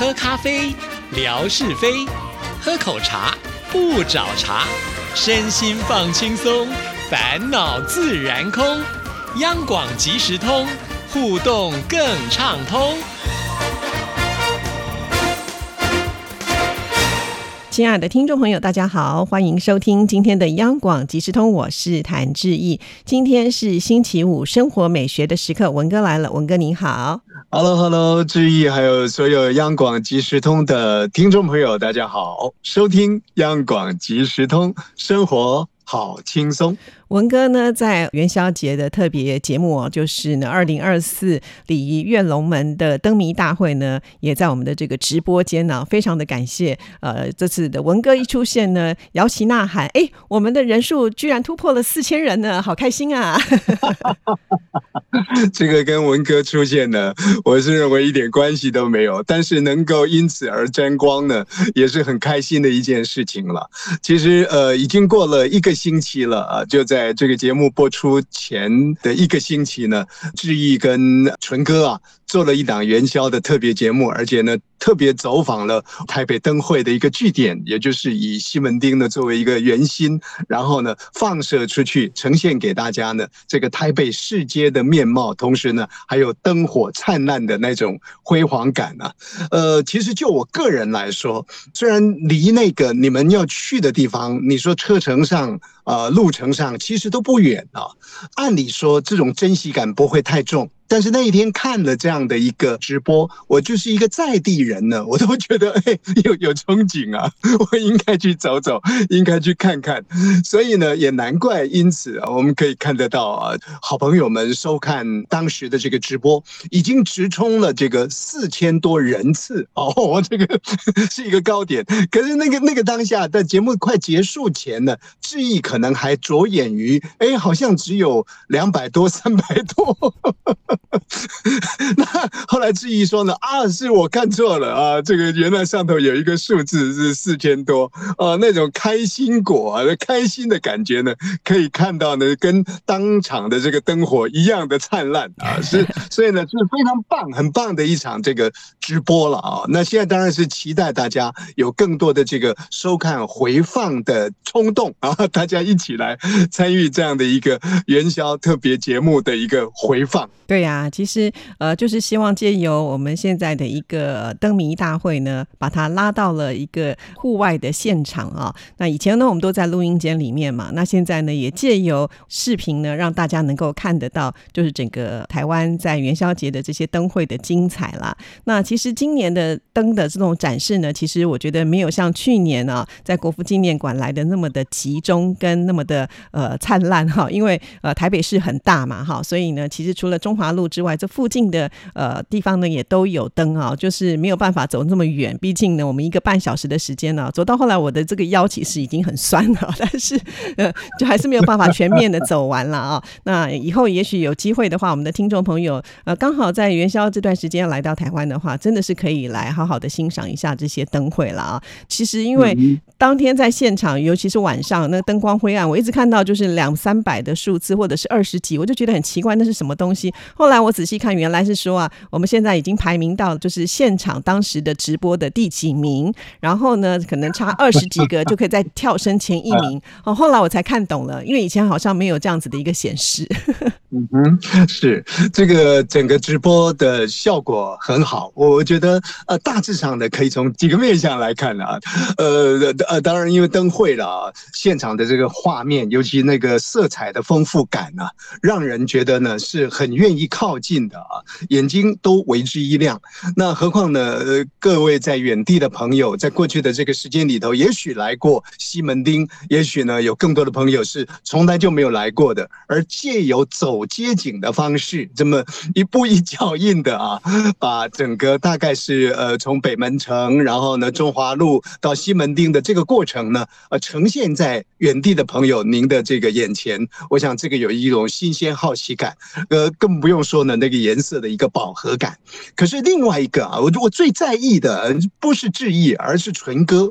喝咖啡，聊是非；喝口茶，不找茬。身心放轻松，烦恼自然空。央广即时通，互动更畅通。亲爱的听众朋友，大家好，欢迎收听今天的央广即时通，我是谭志毅。今天是星期五，生活美学的时刻，文哥来了，文哥你好，Hello，Hello，志毅，还有所有央广即时通的听众朋友，大家好，收听央广即时通，生活好轻松。文哥呢，在元宵节的特别节目，就是呢，二零二四礼仪跃龙门的灯谜大会呢，也在我们的这个直播间呢，非常的感谢。呃，这次的文哥一出现呢，摇旗呐喊，哎，我们的人数居然突破了四千人呢，好开心啊！这个跟文哥出现呢，我是认为一点关系都没有，但是能够因此而沾光呢，也是很开心的一件事情了。其实呃，已经过了一个星期了啊，就在。这个节目播出前的一个星期呢，志毅跟纯哥啊做了一档元宵的特别节目，而且呢。特别走访了台北灯会的一个据点，也就是以西门町呢作为一个圆心，然后呢放射出去，呈现给大家呢这个台北市街的面貌，同时呢还有灯火灿烂的那种辉煌感啊。呃，其实就我个人来说，虽然离那个你们要去的地方，你说车程上啊路程上其实都不远啊，按理说这种珍惜感不会太重。但是那一天看了这样的一个直播，我就是一个在地人呢，我都觉得哎，有有憧憬啊，我应该去走走，应该去看看。所以呢，也难怪，因此啊，我们可以看得到啊，好朋友们收看当时的这个直播，已经直冲了这个四千多人次哦，这个是一个高点。可是那个那个当下，在节目快结束前呢，志毅可能还着眼于，哎，好像只有两百多、三百多。那后来质疑说呢啊，是我看错了啊，这个原来上头有一个数字是四千多啊，那种开心果啊，开心的感觉呢，可以看到呢，跟当场的这个灯火一样的灿烂啊，是 所以呢，是非常棒，很棒的一场这个直播了啊。那现在当然是期待大家有更多的这个收看回放的冲动啊，大家一起来参与这样的一个元宵特别节目的一个回放。对呀，其实呃，就是希望借由我们现在的一个灯谜大会呢，把它拉到了一个户外的现场啊。那以前呢，我们都在录音间里面嘛，那现在呢，也借由视频呢，让大家能够看得到，就是整个台湾在元宵节的这些灯会的精彩啦。那其实今年的灯的这种展示呢，其实我觉得没有像去年啊，在国父纪念馆来的那么的集中跟那么的呃灿烂哈，因为呃台北市很大嘛哈，所以呢，其实除了中华路之外，这附近的呃地方呢也都有灯啊，就是没有办法走那么远。毕竟呢，我们一个半小时的时间呢，走到后来我的这个腰其实已经很酸了，但是呃，就还是没有办法全面的走完了啊。那以后也许有机会的话，我们的听众朋友呃刚好在元宵这段时间来到台湾的话，真的是可以来好好的欣赏一下这些灯会了啊。其实因为当天在现场，尤其是晚上，那灯光灰暗，我一直看到就是两三百的数字或者是二十几，我就觉得很奇怪，那是什么东西？后来我仔细看，原来是说啊，我们现在已经排名到就是现场当时的直播的第几名，然后呢，可能差 二十几个就可以再跳升前一名。哦，后来我才看懂了，因为以前好像没有这样子的一个显示。嗯哼，是这个整个直播的效果很好，我觉得呃大致上的可以从几个面向来看啊，呃呃，当然因为灯会了，现场的这个画面，尤其那个色彩的丰富感啊，让人觉得呢是很愿意靠近的啊，眼睛都为之一亮。那何况呢，呃，各位在远地的朋友，在过去的这个时间里头，也许来过西门町，也许呢有更多的朋友是从来就没有来过的，而借由走。街景的方式，这么一步一脚印的啊，把整个大概是呃从北门城，然后呢中华路到西门町的这个过程呢，呃呈现在远地的朋友您的这个眼前，我想这个有一种新鲜好奇感，呃更不用说呢那个颜色的一个饱和感。可是另外一个啊，我我最在意的不是质疑，而是纯哥。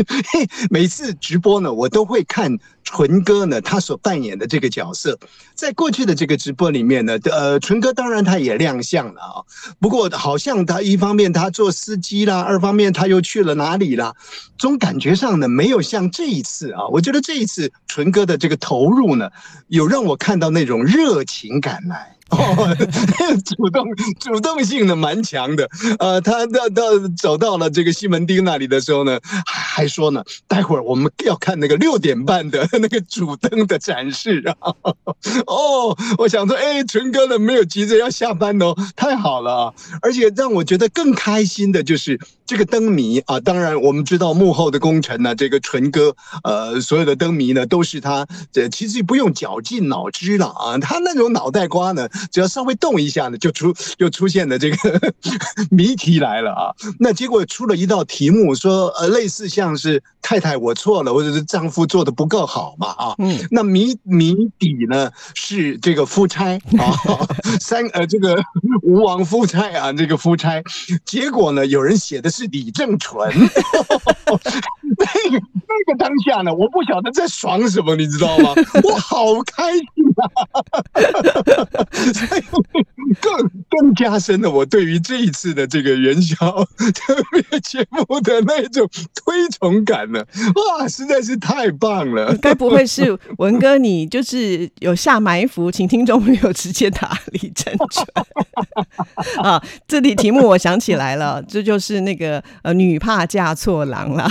每次直播呢，我都会看。纯哥呢，他所扮演的这个角色，在过去的这个直播里面呢，呃，纯哥当然他也亮相了啊。不过好像他一方面他做司机啦，二方面他又去了哪里啦，总感觉上呢没有像这一次啊。我觉得这一次纯哥的这个投入呢，有让我看到那种热情感来。哦，主动主动性呢蛮强的，呃，他到到走到了这个西门町那里的时候呢，还说呢，待会儿我们要看那个六点半的 那个主灯的展示啊。哦，我想说，哎，纯哥呢没有急着要下班哦，太好了啊！而且让我觉得更开心的就是这个灯谜啊，当然我们知道幕后的功臣呢，这个纯哥，呃，所有的灯谜呢都是他，这其实不用绞尽脑汁了啊，他那种脑袋瓜呢。只要稍微动一下呢，就出就出现了这个 谜题来了啊！那结果出了一道题目，说呃，类似像是太太我错了，或者是丈夫做的不够好嘛啊？嗯，那谜谜底呢是这个夫差啊，三呃这个吴王夫差啊，这个夫差，结果呢有人写的是李正淳。我不晓得在爽什么，你知道吗？我好开心啊！更更加深了我对于这一次的这个元宵特别节目的那种推崇感呢。哇，实在是太棒了！该不会是文哥你就是有下埋伏，请听众朋友直接打李正淳啊？这题题目我想起来了，这就是那个呃，女怕嫁错郎了。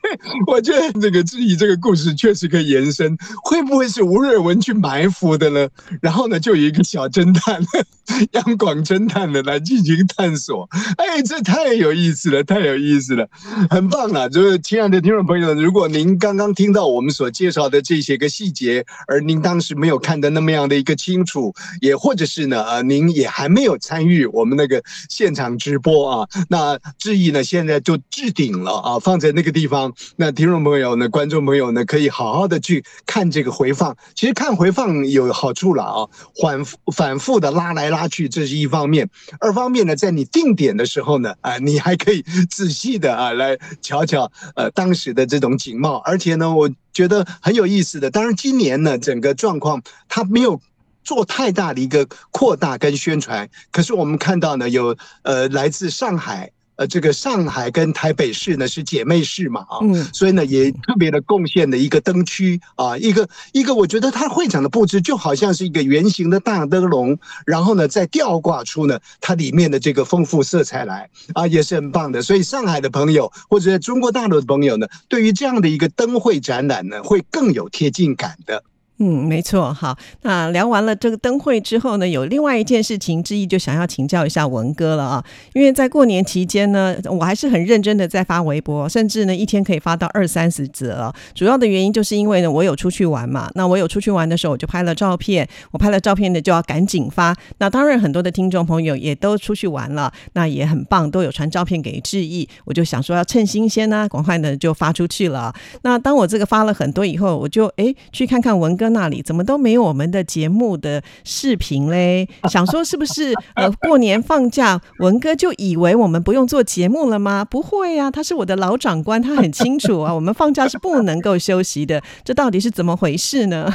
我觉得这个质疑这个故事确实可以延伸，会不会是吴瑞文去埋伏的呢？然后呢，就有一个小侦探，央广侦探的来进行探索。哎，这太有意思了，太有意思了，很棒了。就是亲爱的听众朋友，如果您刚刚听到我们所介绍的这些个细节，而您当时没有看的那么样的一个清楚，也或者是呢，呃，您也还没有参与我们那个现场直播啊，那质疑呢，现在就置顶了啊，放在那个。地方，那听众朋友呢，观众朋友呢，可以好好的去看这个回放。其实看回放有好处了啊，反复反复的拉来拉去，这是一方面；二方面呢，在你定点的时候呢，啊，你还可以仔细的啊来瞧瞧呃当时的这种景貌。而且呢，我觉得很有意思的。当然，今年呢，整个状况它没有做太大的一个扩大跟宣传，可是我们看到呢，有呃来自上海。呃，这个上海跟台北市呢是姐妹市嘛啊，所以呢也特别的贡献的一个灯区啊，一个一个，我觉得它会场的布置就好像是一个圆形的大灯笼，然后呢再吊挂出呢它里面的这个丰富色彩来啊，也是很棒的。所以上海的朋友或者中国大陆的朋友呢，对于这样的一个灯会展览呢，会更有贴近感的。嗯，没错，好。那聊完了这个灯会之后呢，有另外一件事情之一，就想要请教一下文哥了啊。因为在过年期间呢，我还是很认真的在发微博，甚至呢一天可以发到二三十则。主要的原因就是因为呢，我有出去玩嘛。那我有出去玩的时候，我就拍了照片。我拍了照片呢，就要赶紧发。那当然，很多的听众朋友也都出去玩了，那也很棒，都有传照片给志毅。我就想说要趁新鲜呢，赶快呢就发出去了。那当我这个发了很多以后，我就哎去看看文哥。那里怎么都没有我们的节目的视频嘞？想说是不是呃过年放假，文哥就以为我们不用做节目了吗？不会啊，他是我的老长官，他很清楚啊，我们放假是不能够休息的。这到底是怎么回事呢？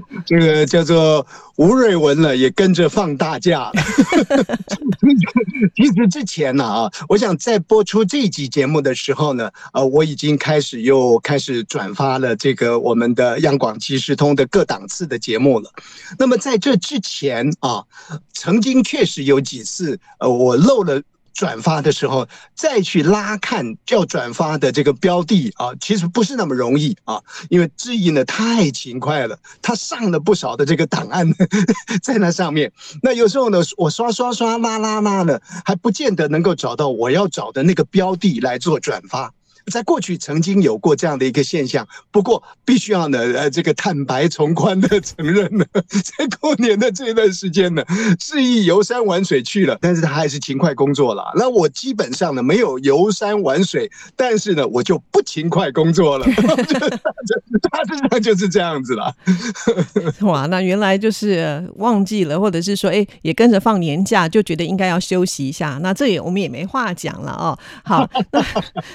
这个叫做吴瑞文了，也跟着放大假。其实之前呢啊，我想在播出这集节目的时候呢，呃，我已经开始又开始转发了这个我们的央广即时通的各档次的节目了。那么在这之前啊，曾经确实有几次，呃，我漏了。转发的时候再去拉看要转发的这个标的啊，其实不是那么容易啊，因为志毅呢太勤快了，他上了不少的这个档案 在那上面。那有时候呢，我刷刷刷拉拉拉呢，还不见得能够找到我要找的那个标的来做转发。在过去曾经有过这样的一个现象，不过必须要呢，呃，这个坦白从宽的 承认呢，在过年的这段时间呢，是意游山玩水去了，但是他还是勤快工作了。那我基本上呢，没有游山玩水，但是呢，我就不勤快工作了。大致上就是这样子了。哇，那原来就是忘记了，或者是说，哎，也跟着放年假，就觉得应该要休息一下。那这也我们也没话讲了哦。好，那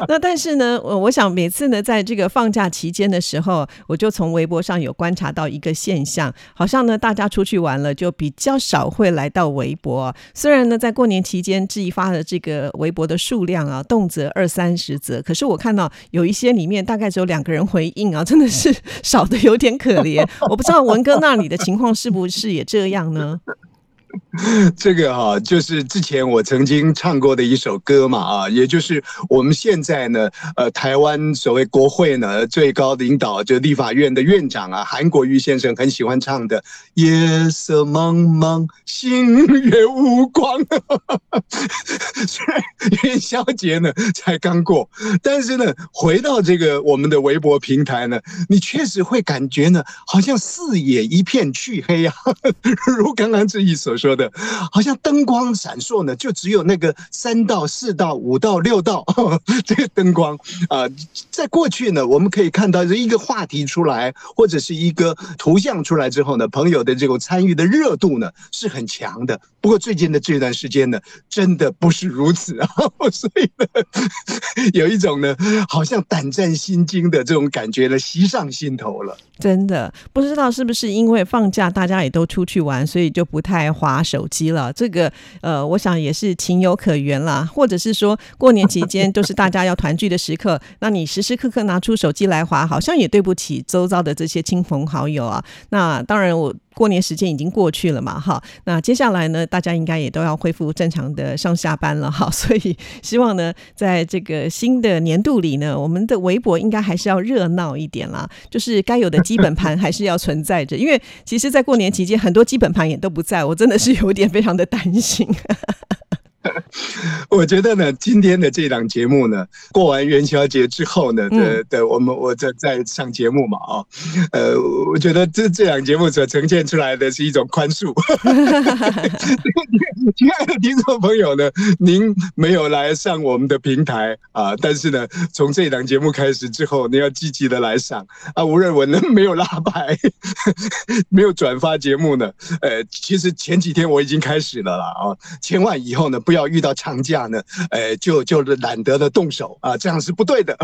那但是呢，我我想每次呢，在这个放假期间的时候，我就从微博上有观察到一个现象，好像呢，大家出去玩了，就比较少会来到微博。虽然呢，在过年期间，这一发的这个微博的数量啊，动辄二三十则，可是我看到有一些里面大概只有两个人回应啊，真的是 少的有点可怜。我不知道文哥那里的情况是不是也这样呢？这个哈，就是之前我曾经唱过的一首歌嘛，啊，也就是我们现在呢，呃，台湾所谓国会呢最高领导，就立法院的院长啊，韩国瑜先生很喜欢唱的《夜色茫茫，星月无光》。虽然元宵节呢才刚过，但是呢，回到这个我们的微博平台呢，你确实会感觉呢，好像视野一片黢黑啊，如刚刚这一首。说的，好像灯光闪烁呢，就只有那个三道、四道、五道、六道 这个灯光啊。在过去呢，我们可以看到一个话题出来，或者是一个图像出来之后呢，朋友的这种参与的热度呢是很强的。不过最近的这段时间呢，真的不是如此啊，所以呢，有一种呢，好像胆战心惊的这种感觉呢，袭上心头了。真的不知道是不是因为放假大家也都出去玩，所以就不太划手机了。这个呃，我想也是情有可原啦。或者是说过年期间都是大家要团聚的时刻，那你时时刻刻拿出手机来划，好像也对不起周遭的这些亲朋好友啊。那当然我。过年时间已经过去了嘛，哈，那接下来呢，大家应该也都要恢复正常的上下班了，哈，所以希望呢，在这个新的年度里呢，我们的微博应该还是要热闹一点啦，就是该有的基本盘还是要存在着，因为其实，在过年期间，很多基本盘也都不在，我真的是有点非常的担心。我觉得呢，今天的这档节目呢，过完元宵节之后呢的的，我们我在在上节目嘛啊，呃，我觉得这这档节目所呈现出来的是一种宽恕。亲爱的听众朋友呢，您没有来上我们的平台啊，但是呢，从这档节目开始之后，你要积极的来上啊。无论我能没有拉牌，没有转发节目呢，呃，其实前几天我已经开始了啦啊，千万以后呢不。要遇到长假呢，呃，就就是懒得的动手啊，这样是不对的。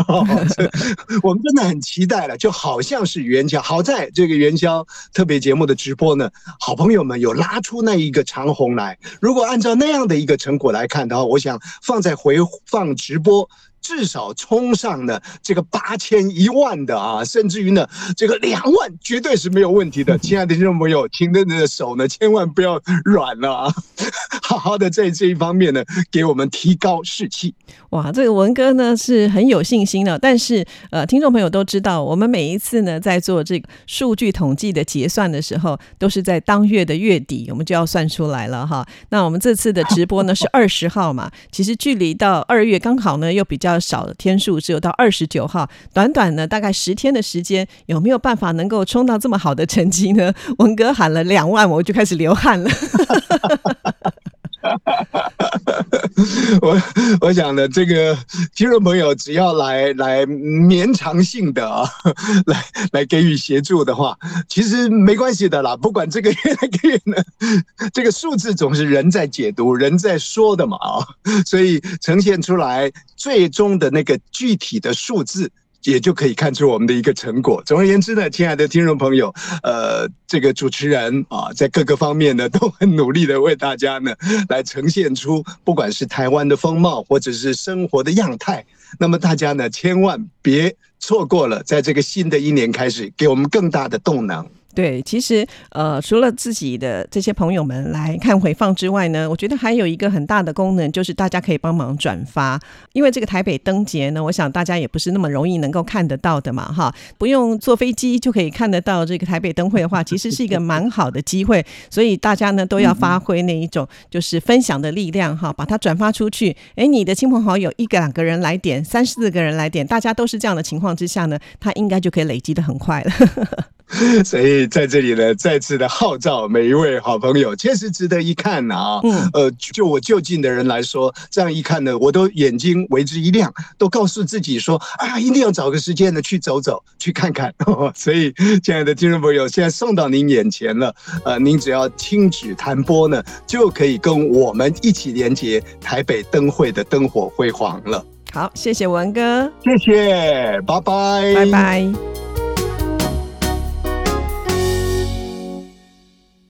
我们真的很期待了，就好像是元宵。好在这个元宵特别节目的直播呢，好朋友们有拉出那一个长虹来。如果按照那样的一个成果来看的话，我想放在回放直播。至少冲上呢这个八千一万的啊，甚至于呢，这个两万绝对是没有问题的。亲爱的听众朋友，请的的手呢，千万不要软了啊，好好的在这一方面呢，给我们提高士气。哇，这个文哥呢是很有信心的，但是呃，听众朋友都知道，我们每一次呢在做这个数据统计的结算的时候，都是在当月的月底，我们就要算出来了哈。那我们这次的直播呢是二十号嘛，其实距离到二月刚好呢又比较。要少的天数，只有到二十九号，短短呢大概十天的时间，有没有办法能够冲到这么好的成绩呢？文哥喊了两万，我就开始流汗了。我我想呢，这个听众朋友只要来来绵长性的啊，来来给予协助的话，其实没关系的啦。不管这个月那个月呢，这个数字总是人在解读、人在说的嘛啊，所以呈现出来最终的那个具体的数字。也就可以看出我们的一个成果。总而言之呢，亲爱的听众朋友，呃，这个主持人啊，在各个方面呢都很努力的为大家呢来呈现出，不管是台湾的风貌或者是生活的样态。那么大家呢千万别错过了，在这个新的一年开始，给我们更大的动能。对，其实呃，除了自己的这些朋友们来看回放之外呢，我觉得还有一个很大的功能，就是大家可以帮忙转发。因为这个台北灯节呢，我想大家也不是那么容易能够看得到的嘛，哈，不用坐飞机就可以看得到这个台北灯会的话，其实是一个 蛮好的机会。所以大家呢都要发挥那一种就是分享的力量，哈，把它转发出去。哎，你的亲朋好友一个两个人来点，三四个人来点，大家都是这样的情况之下呢，它应该就可以累积的很快了。所以在这里呢，再次的号召每一位好朋友，确实值得一看呐啊！嗯，呃，就我就近的人来说，这样一看呢，我都眼睛为之一亮，都告诉自己说啊，一定要找个时间呢去走走，去看看。所以，亲爱的听众朋友，现在送到您眼前了，呃，您只要轻举弹拨呢，就可以跟我们一起连接台北灯会的灯火辉煌了。好，谢谢文哥，谢谢，拜拜，拜拜。